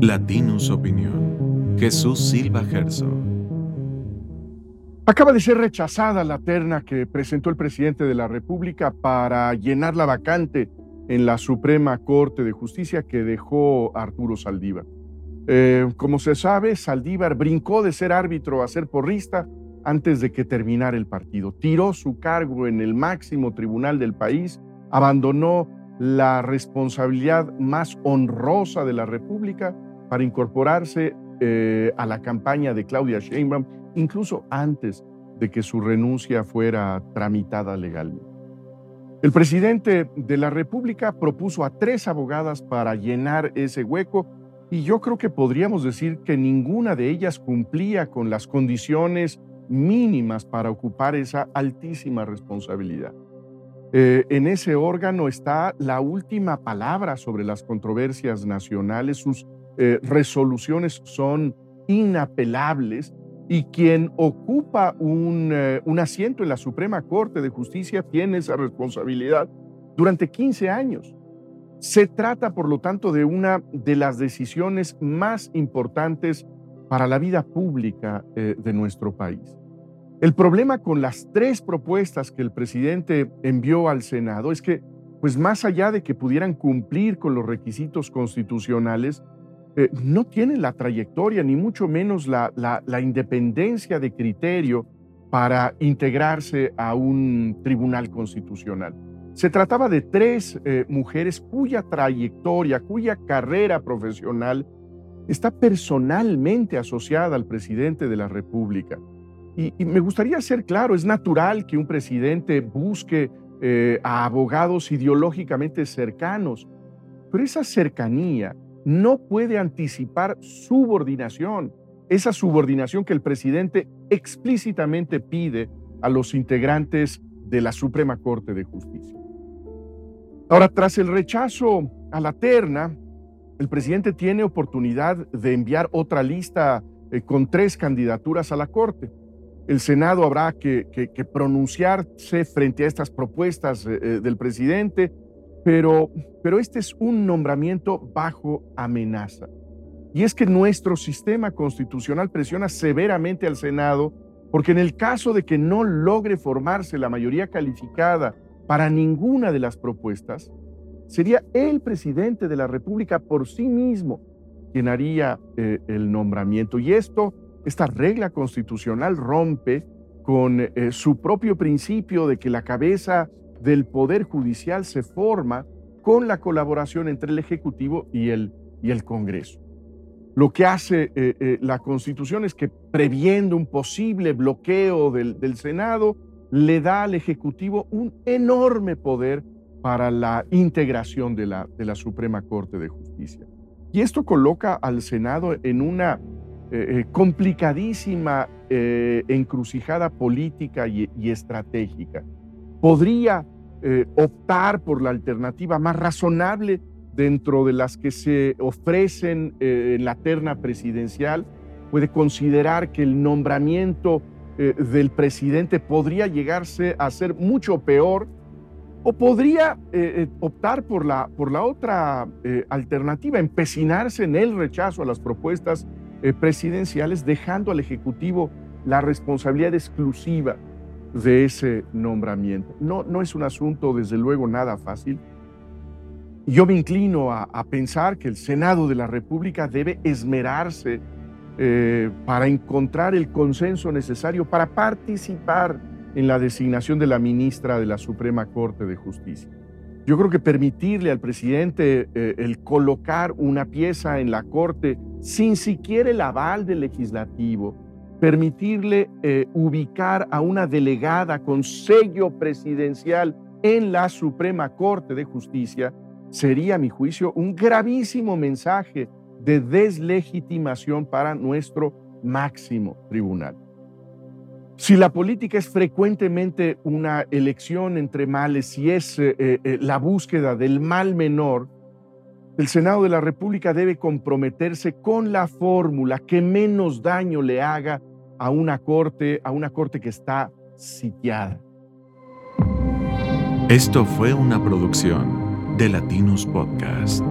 Latinus Opinión. Jesús Silva Gerso. Acaba de ser rechazada la terna que presentó el presidente de la República para llenar la vacante en la Suprema Corte de Justicia que dejó Arturo Saldívar. Eh, como se sabe, Saldívar brincó de ser árbitro a ser porrista antes de que terminara el partido. Tiró su cargo en el máximo tribunal del país, abandonó la responsabilidad más honrosa de la República para incorporarse eh, a la campaña de Claudia Sheinbaum, incluso antes de que su renuncia fuera tramitada legalmente. El presidente de la República propuso a tres abogadas para llenar ese hueco y yo creo que podríamos decir que ninguna de ellas cumplía con las condiciones mínimas para ocupar esa altísima responsabilidad. Eh, en ese órgano está la última palabra sobre las controversias nacionales, sus eh, resoluciones son inapelables y quien ocupa un, eh, un, asiento en la Suprema Corte de Justicia tiene esa responsabilidad durante 15 años. Se trata, por lo tanto, de una de las decisiones más importantes para la vida pública de nuestro país. El problema con las tres propuestas que el presidente envió al Senado es que, pues más allá de que pudieran cumplir con los requisitos constitucionales, eh, no tienen la trayectoria ni mucho menos la, independencia de criterio para integrarse a un tribunal constitucional. Se trataba de tres eh, mujeres cuya trayectoria, cuya carrera profesional está personalmente asociada al presidente de la República. Y, me gustaría ser claro, es natural que un presidente busque eh, a abogados ideológicamente cercanos, pero esa cercanía no puede anticipar subordinación, esa subordinación que el presidente explícitamente pide a los integrantes de la Suprema Corte de Justicia. Ahora, tras el rechazo a la terna, el presidente tiene oportunidad de enviar otra lista eh, con tres candidaturas a la Corte. El Senado habrá que, pronunciarse frente a estas propuestas eh, eh, del presidente, pero, pero este es un nombramiento bajo amenaza. Y es que nuestro sistema constitucional presiona severamente al Senado porque en el caso de que no logre formarse la mayoría calificada para ninguna de las propuestas, sería el presidente de la República por sí mismo quien haría eh, el nombramiento. Y esto esta regla constitucional rompe con eh, su propio principio de que la cabeza del Poder Judicial se forma con la colaboración entre el Ejecutivo y el, y el Congreso. Lo que hace eh, eh, la Constitución es que, previendo un posible bloqueo del, del Senado, le da al Ejecutivo un enorme poder para la integración de la, de la Suprema Corte de Justicia. Y esto coloca al Senado en una eh, complicadísima encrucijada política y, estratégica. Podría optar por la alternativa más razonable dentro de las que se ofrecen en la terna presidencial. Puede considerar que el nombramiento del presidente podría llegarse a ser mucho peor o podría optar por la, por la otra alternativa, empecinarse en el rechazo a las propuestas eh, presidenciales, dejando al Ejecutivo la responsabilidad exclusiva de ese nombramiento. No, no es un asunto, desde luego, nada fácil. Yo me inclino a, pensar que el Senado de la República debe esmerarse eh, para encontrar el consenso necesario para participar en la designación de la ministra de la Suprema Corte de Justicia. Yo creo que permitirle al presidente eh, el colocar una pieza en la Corte sin siquiera el aval del legislativo, permitirle eh, ubicar a una delegada con sello presidencial en la Suprema Corte de Justicia, sería, a mi juicio, un gravísimo mensaje de deslegitimación para nuestro máximo tribunal. Si la política es frecuentemente una elección entre males y es eh, eh, la búsqueda del mal menor, el Senado de la República debe comprometerse con la fórmula que menos daño le haga a una corte, a una corte que está sitiada. Esto fue una producción de Latinus Podcast.